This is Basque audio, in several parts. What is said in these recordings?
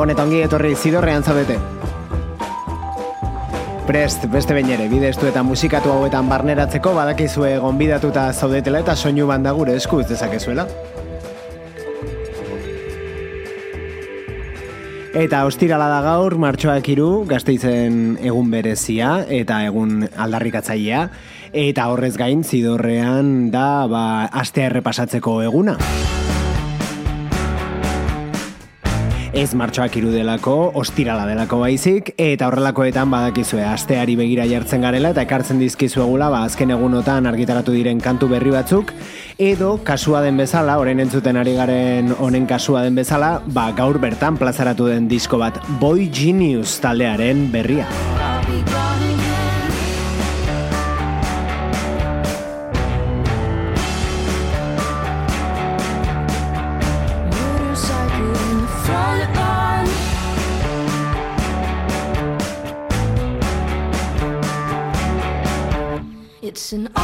Gabon eta ongi etorri zidorrean zaudete. Prest, beste behin ere, bidestu eta musikatu hauetan barneratzeko badakizue gonbidatuta zaudetela eta soinu banda gure eskuz dezakezuela. Eta ostirala da gaur, martxoak iru, gazteizen egun berezia eta egun aldarrikatzailea. Eta horrez gain, zidorrean da, ba, astea errepasatzeko eguna. Ez martxoak irudelako, ostirala delako baizik, eta horrelakoetan badakizue asteari begira jartzen garela eta ekartzen dizkizuegula ba, azken egunotan argitaratu diren kantu berri batzuk, edo kasua den bezala, orain entzuten ari garen honen kasua den bezala, ba, gaur bertan plazaratu den disko bat Boy Genius taldearen berria. Listen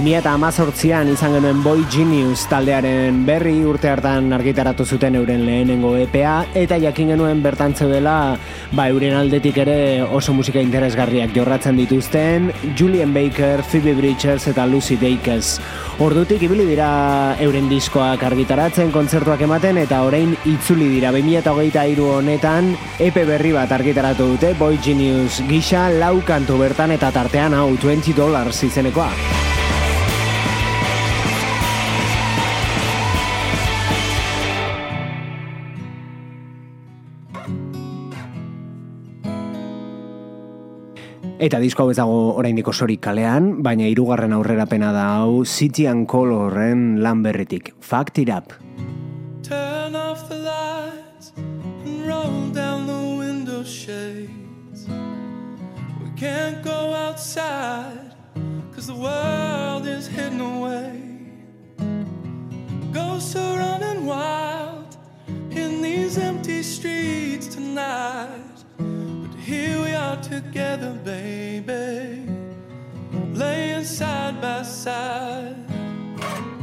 2018an izan genuen Boy Genius taldearen berri urte hartan argitaratu zuten euren lehenengo EPA eta jakin genuen bertan zeudela ba, euren aldetik ere oso musika interesgarriak jorratzen dituzten Julian Baker, Phoebe Bridgers eta Lucy Dacus. Ordutik ibili dira euren diskoak argitaratzen, kontzertuak ematen eta orain itzuli dira 2023 honetan epe berri bat argitaratu dute Boy Genius gisa lau kantu bertan eta tartean hau 20 dollars izenekoa. Eta disko hau ez dago oraindik osorik kalean, baina hirugarren aurrerapena da hau City and Colorren lan berritik. Fact it up. Turn off the lights and roll down the window shades. We can't go outside cause the world is hidden away. Ghosts are running wild in these empty streets tonight. together, baby, laying side by side.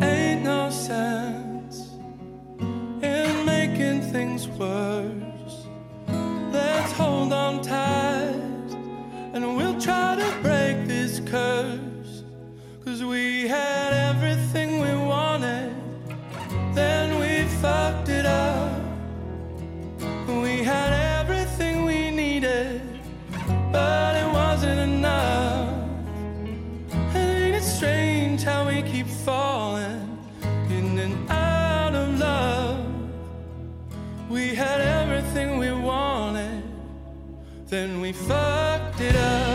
Ain't no sense in making things worse. Let's hold on tight, and we'll try to break this curse. Cause we had. Then we fucked it up.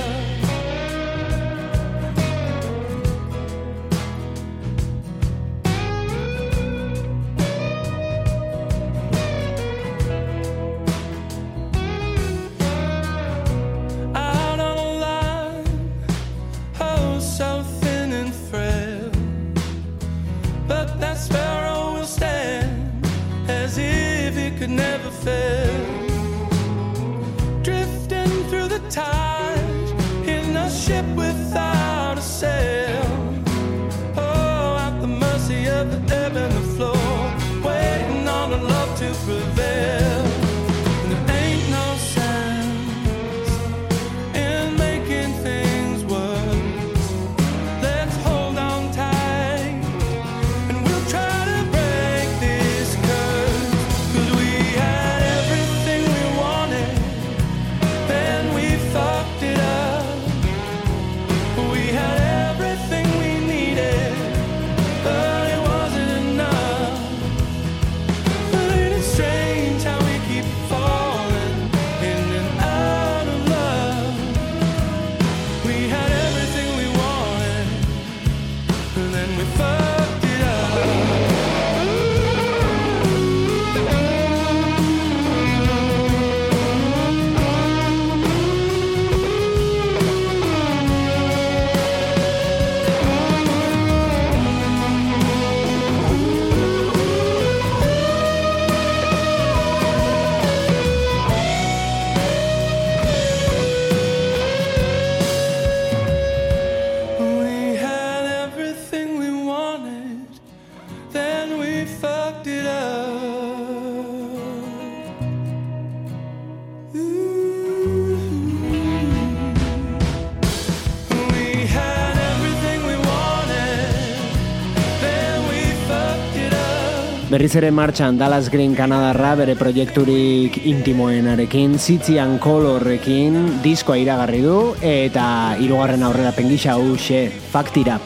Berriz ere martxan Dallas Green Kanadarra bere proiekturik intimoenarekin, zitzian kolorrekin diskoa iragarri du eta hirugarren aurrera pengisa hause faktira.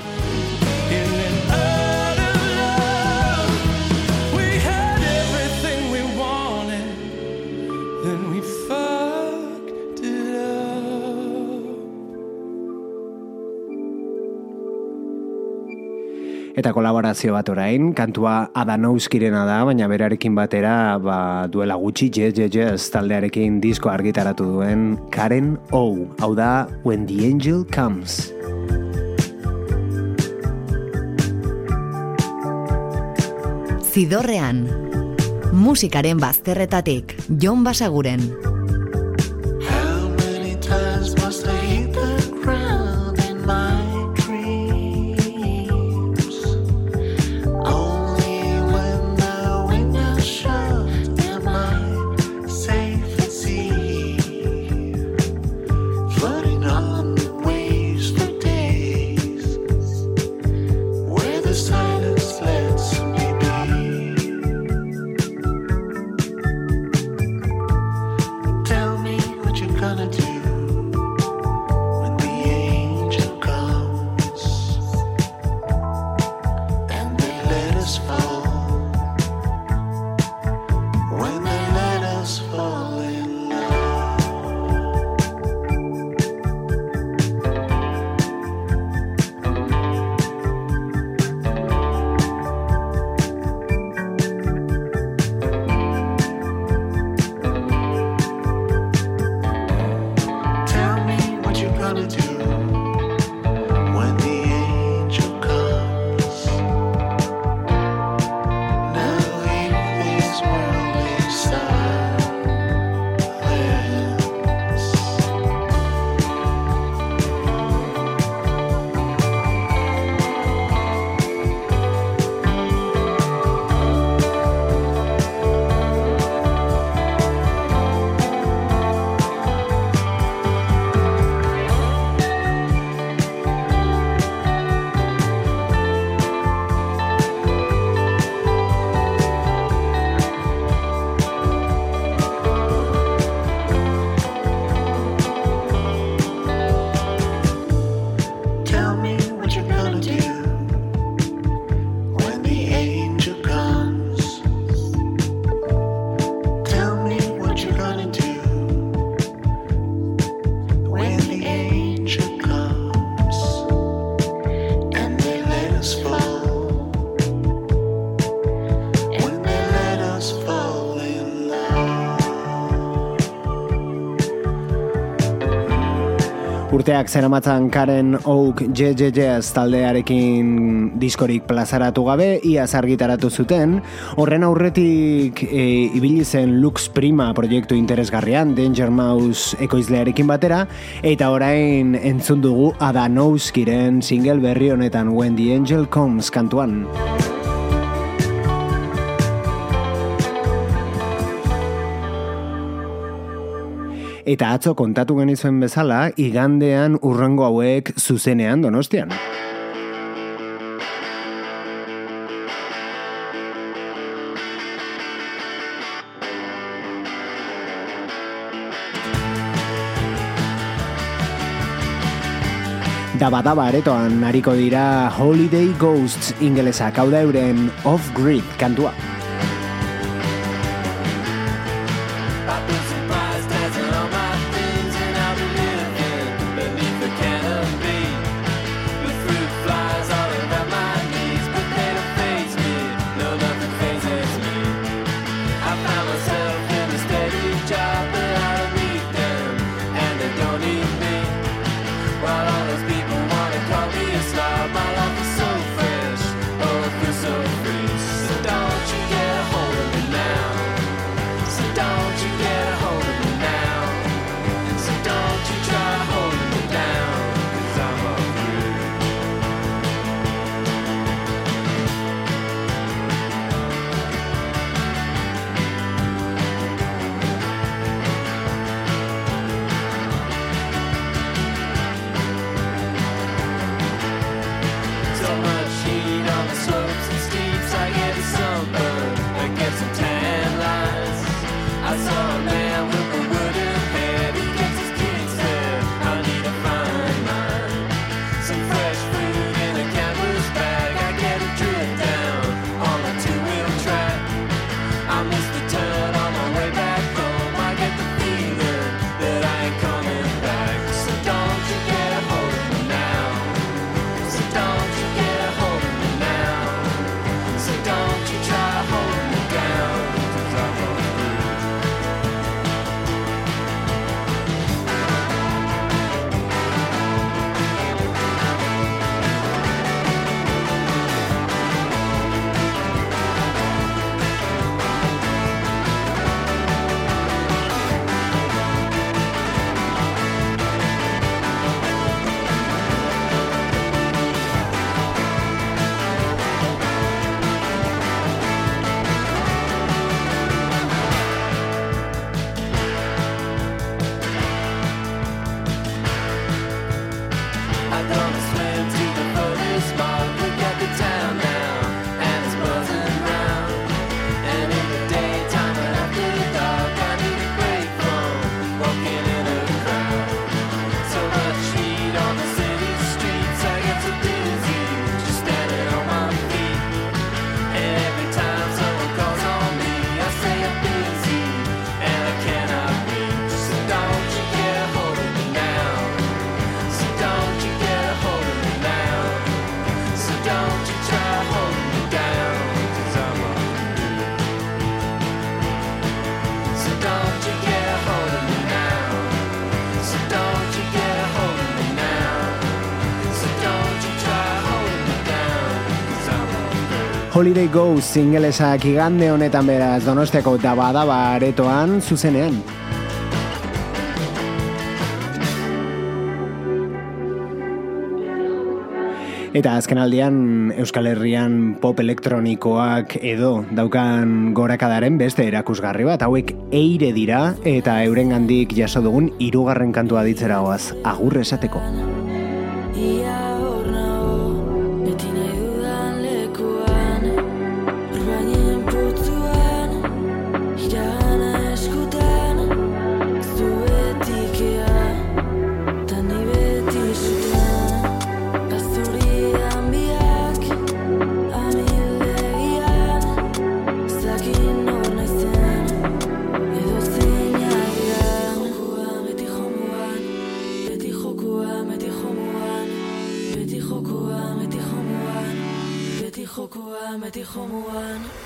Eta kolaborazio bat orain, kantua Adanouskirena da, baina berarekin batera ba, duela gutxi jez, jez, jez taldearekin disko argitaratu duen Karen O, hau da When the Angel Comes. Zidorrean, musikaren bazterretatik, Jon Basaguren. Urteak zeramatzan Karen Oak JJJs taldearekin diskorik plazaratu gabe, iaz argitaratu zuten, horren aurretik e, ibili zen Lux Prima proiektu interesgarrian, Danger Mouse ekoizlearekin batera, eta orain entzun dugu Adanowskiren single berri honetan When the Angel Comes kantuan. Eta atzo kontatu genizuen bezala, igandean urrengo hauek zuzenean donostian. Daba-daba aretoan nariko dira Holiday Ghosts ingelesak, hau da euren Off-Grid kantua. Holiday Ghost ingelesak igande honetan beraz Donostiako dabadaba aretoan zuzenean. Eta azken aldian Euskal Herrian pop elektronikoak edo daukan gorakadaren beste erakusgarri bat hauek eire dira eta eurengandik jaso dugun hirugarren kantua ditzera goaz agur esateko. محمد خموان.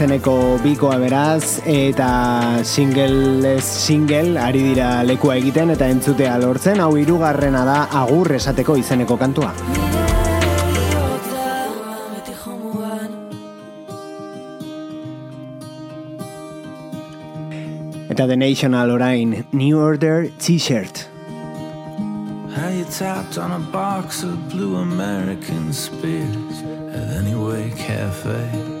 Izeneko bikoa beraz eta single ez single ari dira lekua egiten eta entzutea lortzen hau hirugarrena da agur esateko izeneko kantua. Eta The National orain New Order T-shirt. How you tapped on a box of blue American spirits at Anyway Cafe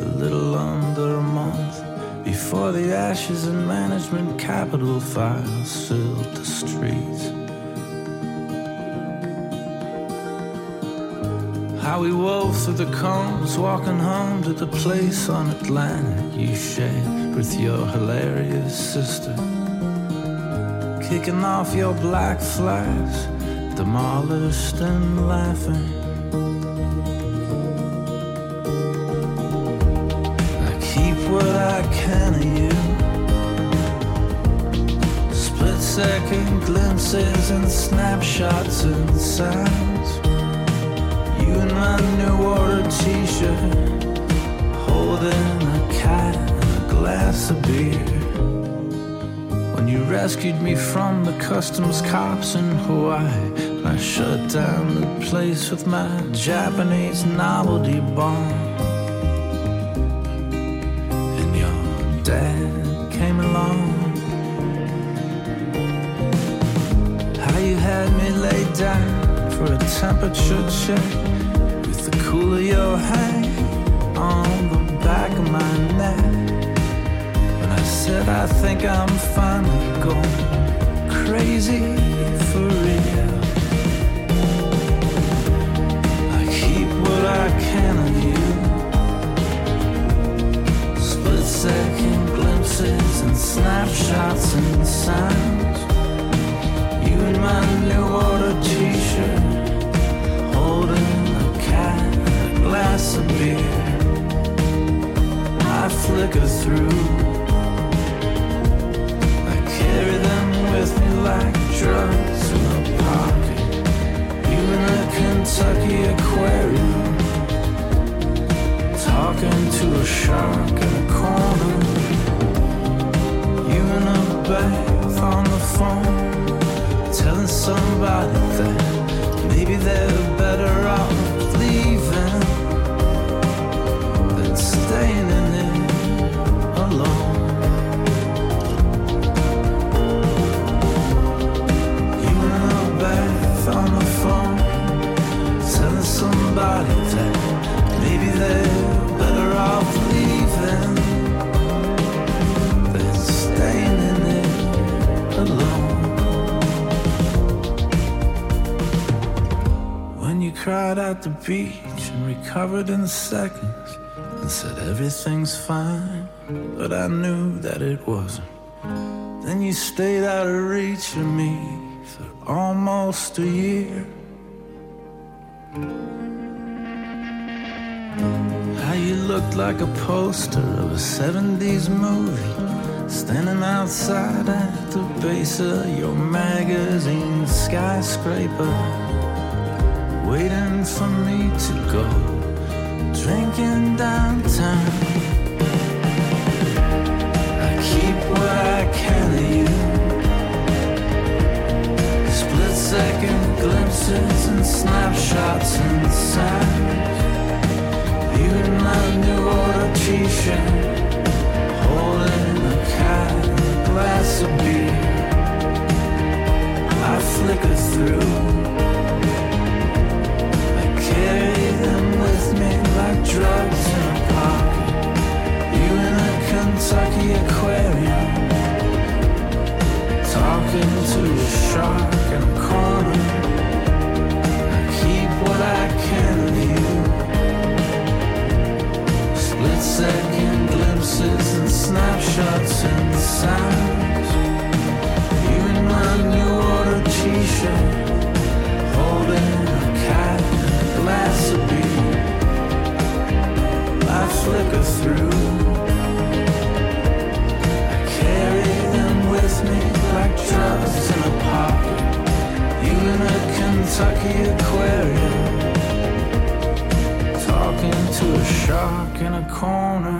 a little under a month before the ashes and management capital files filled the streets. How we wove through the combs, walking home to the place on Atlantic you shared with your hilarious sister kicking off your black flags, demolished and laughing. Can of you. Split second glimpses and snapshots and sounds. You in my new order t shirt, holding a cat and a glass of beer. When you rescued me from the customs cops in Hawaii, I shut down the place with my Japanese novelty bomb. Temperature check with the cool of your hand on the back of my neck. When I said I think I'm finally going crazy I flicker through. I carry them with me like drugs in a pocket. You in a Kentucky aquarium. Talking to a shark in a corner. You in a bath on the phone. Telling somebody that maybe they're better off leaving cried at the beach and recovered in seconds and said everything's fine, but I knew that it wasn't. Then you stayed out of reach of me for almost a year. How you looked like a poster of a 70s movie, standing outside at the base of your magazine skyscraper, waiting for me to go drinking downtown. I keep what I can of you. Split second glimpses and snapshots and sounds. You in my new order t-shirt, holding a a glass of beer. I flicker through. Holding a cat and coral Keep what I can feel Splits and glimpses and snapshots and sounds. You in my new auto t-shirt, holding a glass of beer. I flicker through. I carry them with me like drugs in a pocket. You in a Kentucky aquarium, talking to a shark in a corner.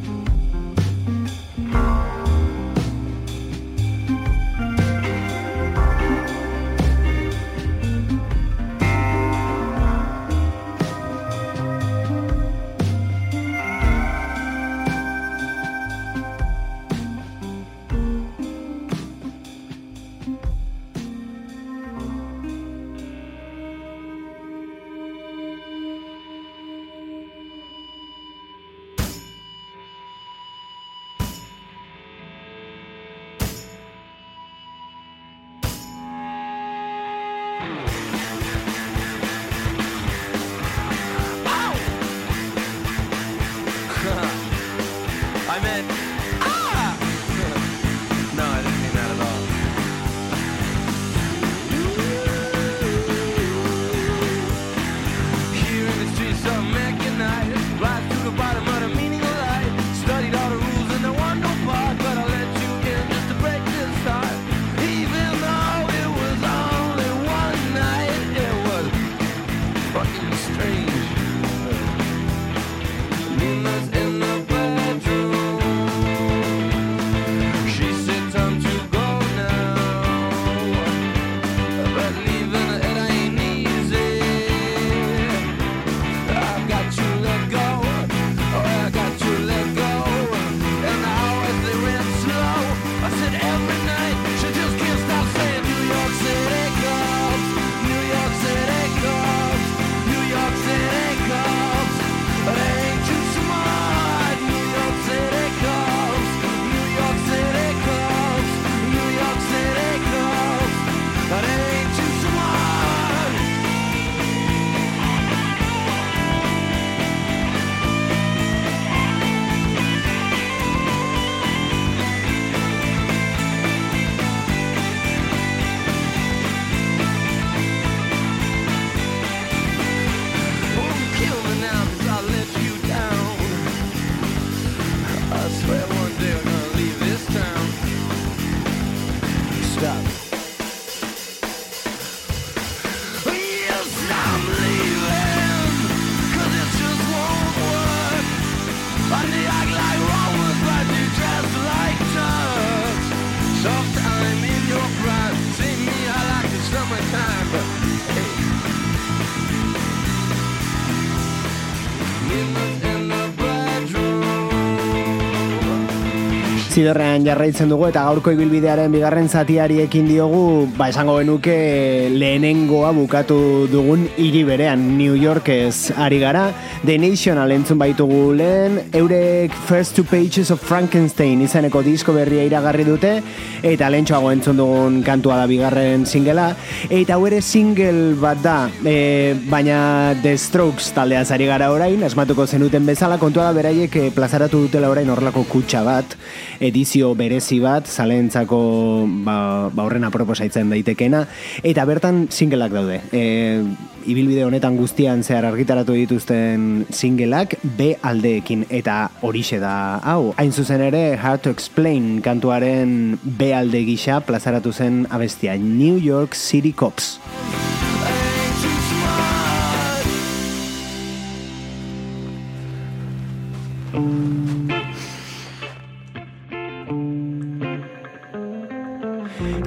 Zidorrean jarraitzen dugu eta gaurko ibilbidearen bigarren zatiari ekin diogu, ba esango genuke lehenengoa bukatu dugun hiri berean. New Yorkez ari gara. The National entzun baitugu lehen, eurek First Two Pages of Frankenstein izeneko disko berria iragarri dute, eta lehentxoago entzun dugun kantua da bigarren singela, eta hau ere single bat da, e, baina The Strokes taldeaz ari gara orain, asmatuko zenuten bezala, kontua da beraiek eh, plazaratu dutela orain horrelako kutsa bat, edizio berezi bat, zalentzako ba, ba horren aproposaitzen daitekena, eta bertan singleak daude. E, ibilbide honetan guztian zehar argitaratu dituzten singleak B aldeekin eta horixe da hau. Hain zuzen ere Hard to Explain kantuaren B alde gisa plazaratu zen abestia New York City Cops.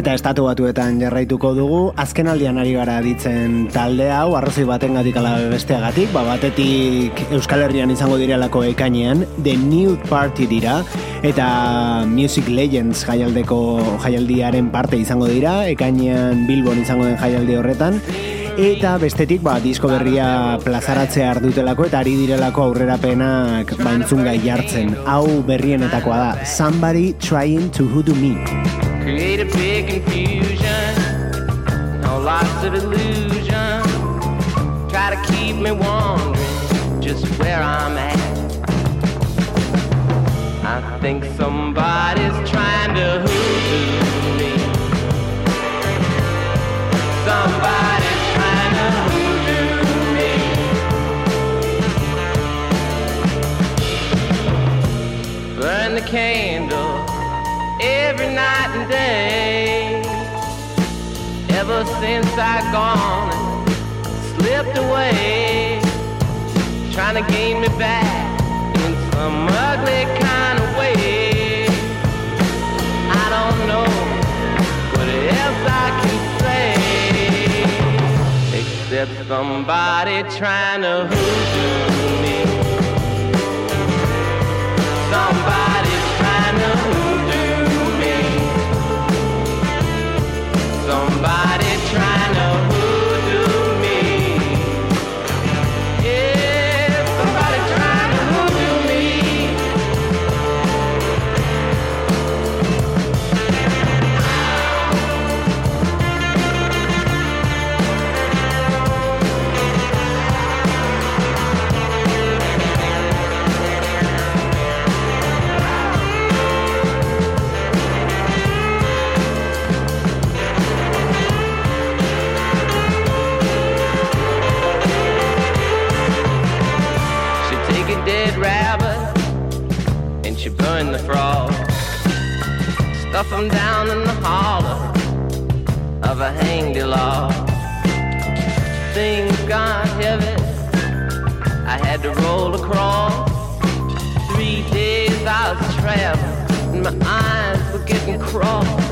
Eta estatu batuetan jarraituko dugu, azken aldian ari gara ditzen talde hau, arrazoi baten gatik ala besteagatik, ba, batetik Euskal Herrian izango direlako ekainean, The New Party dira, eta Music Legends jaialdeko jaialdiaren parte izango dira, ekainean Bilbon izango den jaialdi horretan, Eta bestetik, ba, disko berria plazaratzea ardutelako eta ari direlako aurrerapenak baintzun gai jartzen. Hau berrienetakoa da, Somebody Trying to Hoodoo Me. create a of illusion. Try to keep me wondering just where I'm at. I think somebody's trying to hoodoo me. Somebody's trying to hoodoo me. Burn the candle every night and day. Ever since I gone and slipped away, trying to gain me back in some ugly kind of way. I don't know what else I can say except somebody trying to hoodoo me. Somebody's Stuff 'em down in the hollow of a hanged log. Things got heavy. I had to roll across. Three days I was traveling and my eyes were getting crossed.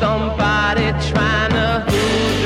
Somebody trying to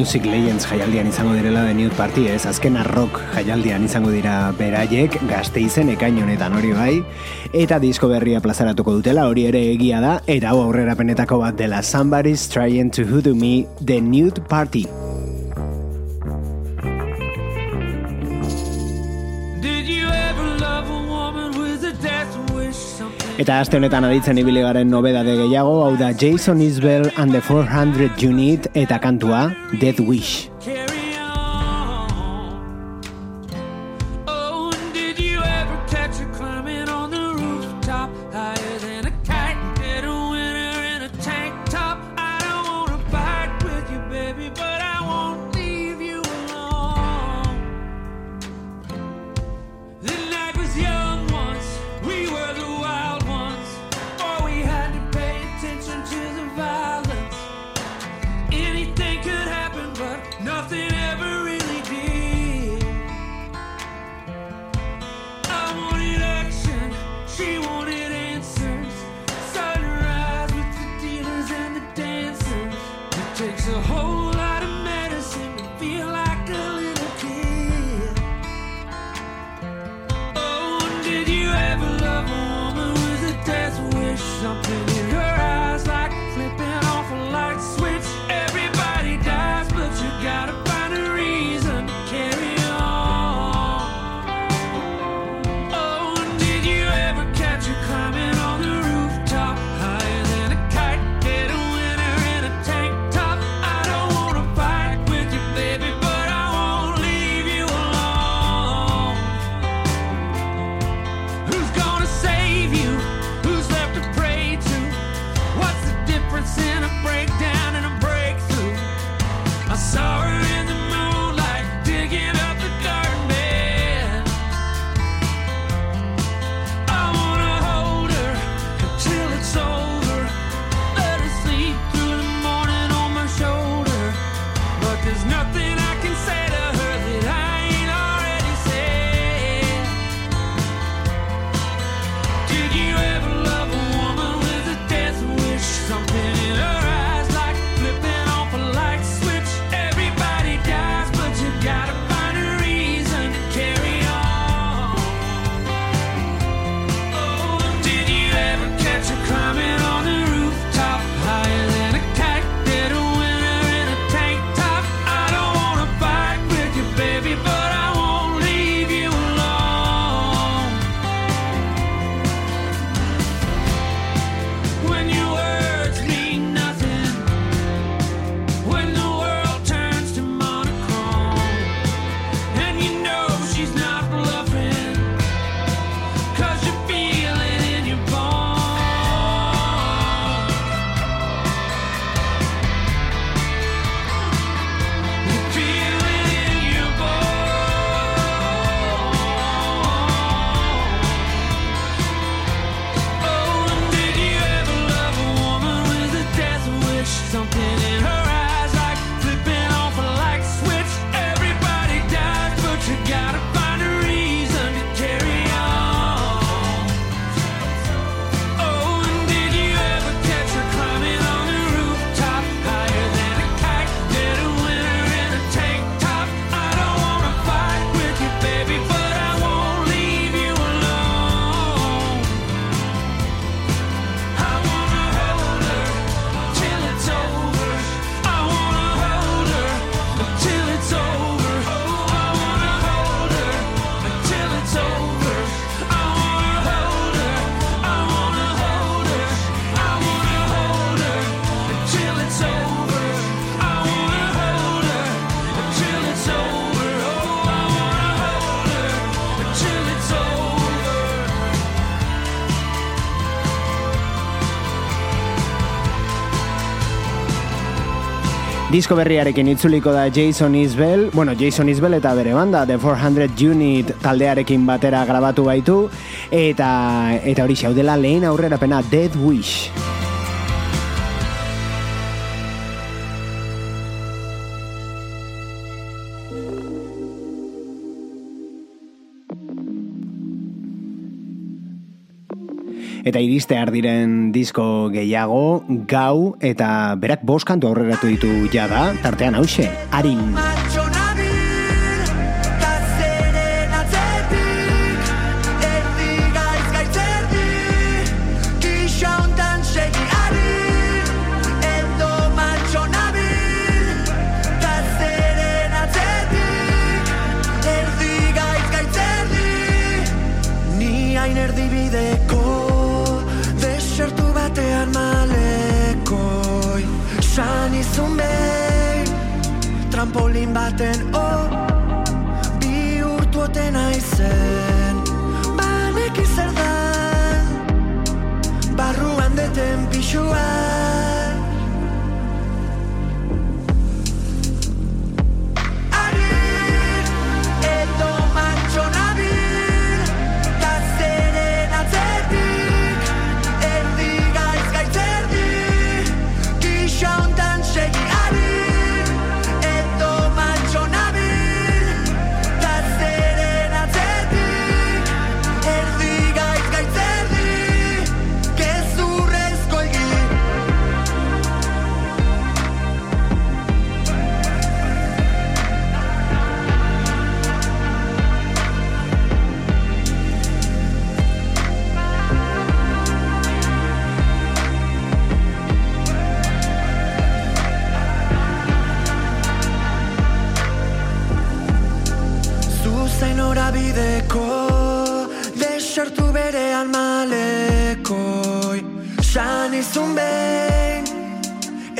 Music Legends jaialdian izango direla The New Party, ez? Azkena rock jaialdian izango dira beraiek, gazte izen ekain honetan hori bai, eta disko berria plazaratuko dutela hori ere egia da, eta hau aurrera penetako bat dela Somebody's Trying to Hoodoo Me The Nude Party. Eta aste honetan aditzen ibili garen nobedade gehiago, hau da Jason Isbell and the 400 Unit eta kantua Dead Wish. Disko berriarekin itzuliko da Jason Isbell, bueno, Jason Isbell eta bere banda The 400 Unit taldearekin batera grabatu baitu eta eta hori xaudela lehen aurrerapena Dead Wish. Eta iristear diren disko gehiago, gau, eta berak bost kantu aurreratu ditu jada, tartean hause, harin.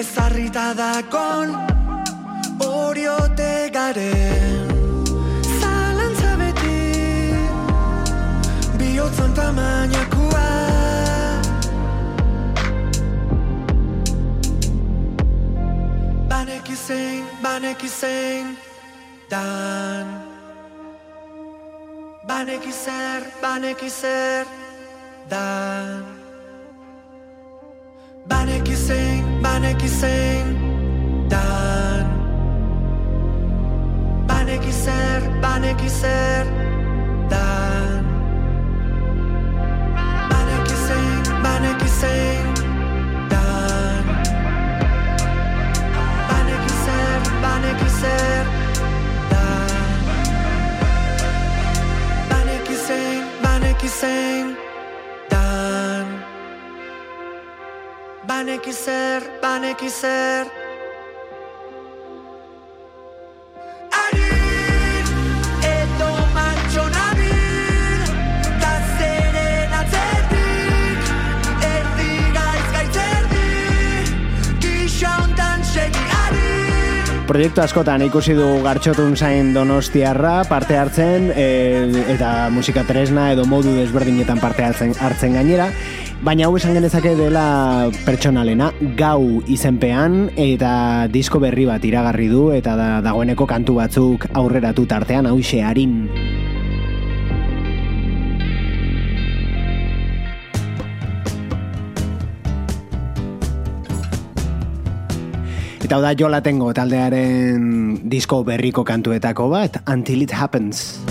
Ezarrita dakon Oriote garen. Zalantza beti Bihotzan tamainakua Baneki zein, baneki zein Dan. Baneki zer, baneki zer Dan. Baneki Bana ki senden Bana ki ser, bana ki serden Bana ki sen, bana ki senden Bana ki ser, bana ki serden Bana ki sen, bana ki senden Baneki zer, Proiektu askotan ikusi du gartxotun zain donostiarra parte hartzen e, eta musika tresna edo modu desberdinetan parte hartzen, hartzen gainera. Baina hau esan genezake dela pertsonalena, gau izenpean eta disko berri bat iragarri du eta da, dagoeneko kantu batzuk aurreratu tartean hause harin. Eta hau da jola tengo taldearen disko berriko kantuetako bat, Until It Happens.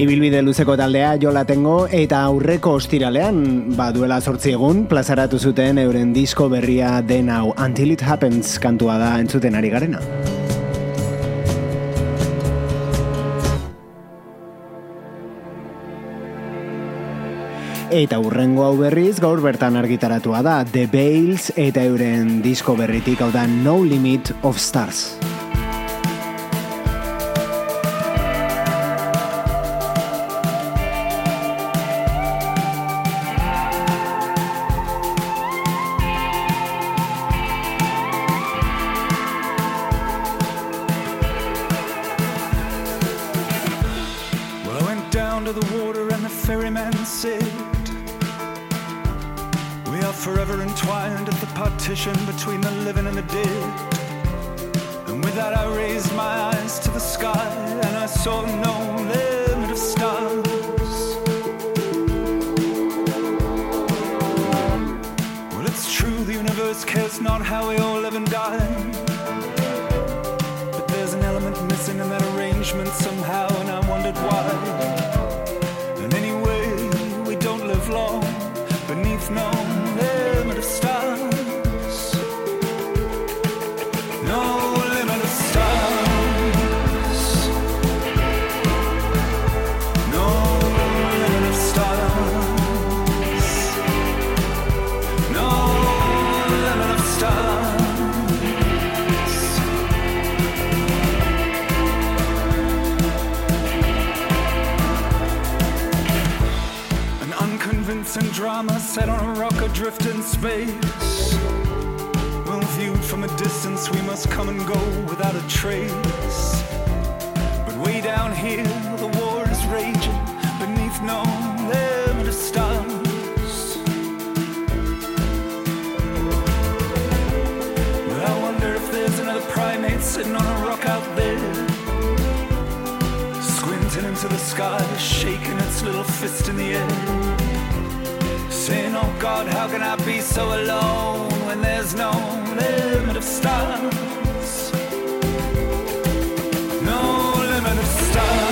Ibilbide luzeko taldea jola tengo eta aurreko ostiralean, ba duela zortzi egun, plazaratu zuten euren disko berria den hau Until It Happens kantua da entzuten ari garena. Eta urrengo hau berriz gaur bertan argitaratua da The Bales eta euren disko berritik hau da No Limit of Stars. Here, the war is raging beneath no limit of stars. I wonder if there's another primate sitting on a rock out there. Squinting into the sky, shaking its little fist in the air. Saying, Oh God, how can I be so alone when there's no limit of stars? stars.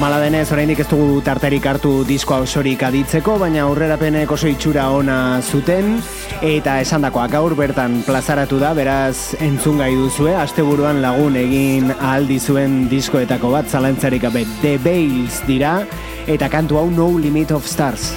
Normala denez, oraindik ez dugu tarterik hartu diskoa osorik aditzeko, baina aurrerapenek oso itxura ona zuten, eta esandakoa gaur bertan plazaratu da, beraz entzun gai duzue, asteburuan lagun egin aldi zuen diskoetako bat, zalantzarik gabe The Bales dira, eta kantu hau No Limit of Stars.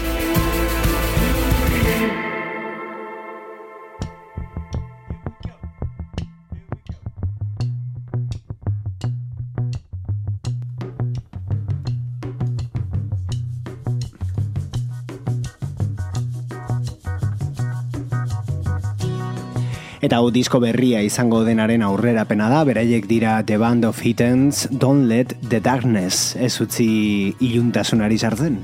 Eta hau disko berria izango denaren aurrerapena da, beraiek dira The Band of Hittens, Don't Let the Darkness, ez utzi iluntasunari sartzen.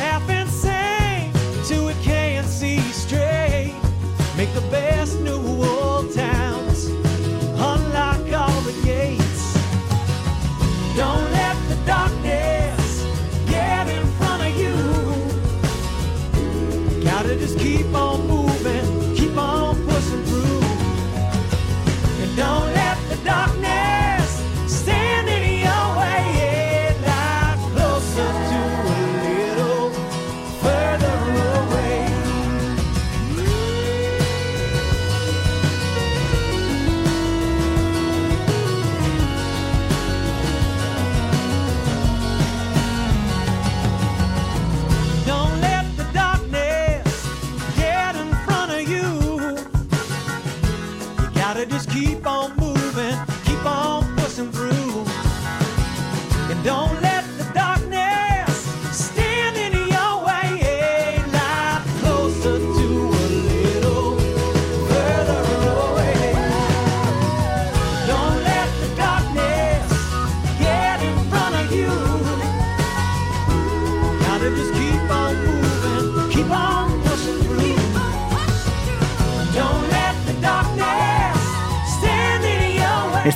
half insane to a KNC straight. Make the best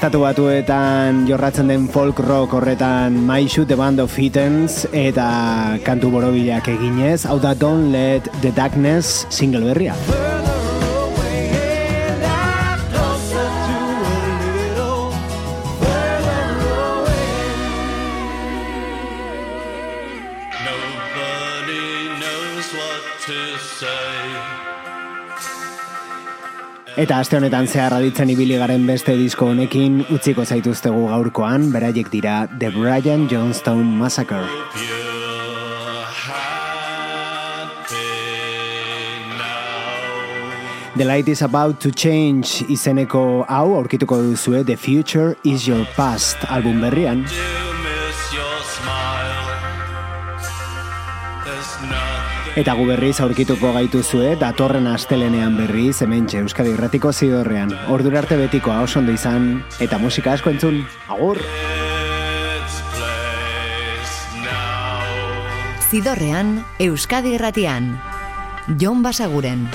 Estatu batuetan jorratzen den folk rock horretan My Shoot the Band of Kittens eta kantu borobilak eginez, hau da Don't Let the Darkness single berria. Eta aste honetan zehar aditzen ibili garen beste disko honekin utziko zaituztegu gaurkoan, beraiek dira The Brian Johnstone Massacre. The Light is About to Change izeneko hau aurkituko duzue The Future is Your Past album berrian. Eta gu berriz aurkituko gaituzue datorren astelenean berriz hementxe Euskadi Irratiko zidorrean. Ordura arte betikoa oso ondo izan eta musika asko entzun. Agur! Zidorrean, Euskadi Irratian. Jon Basaguren.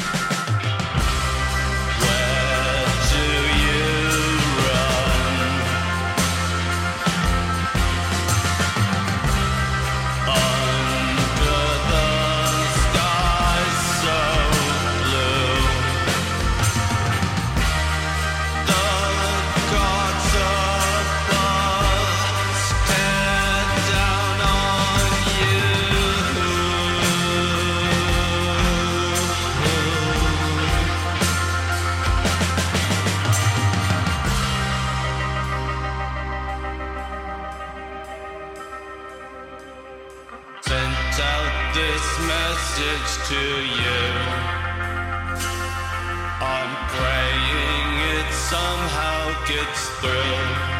To you. I'm praying it somehow gets through.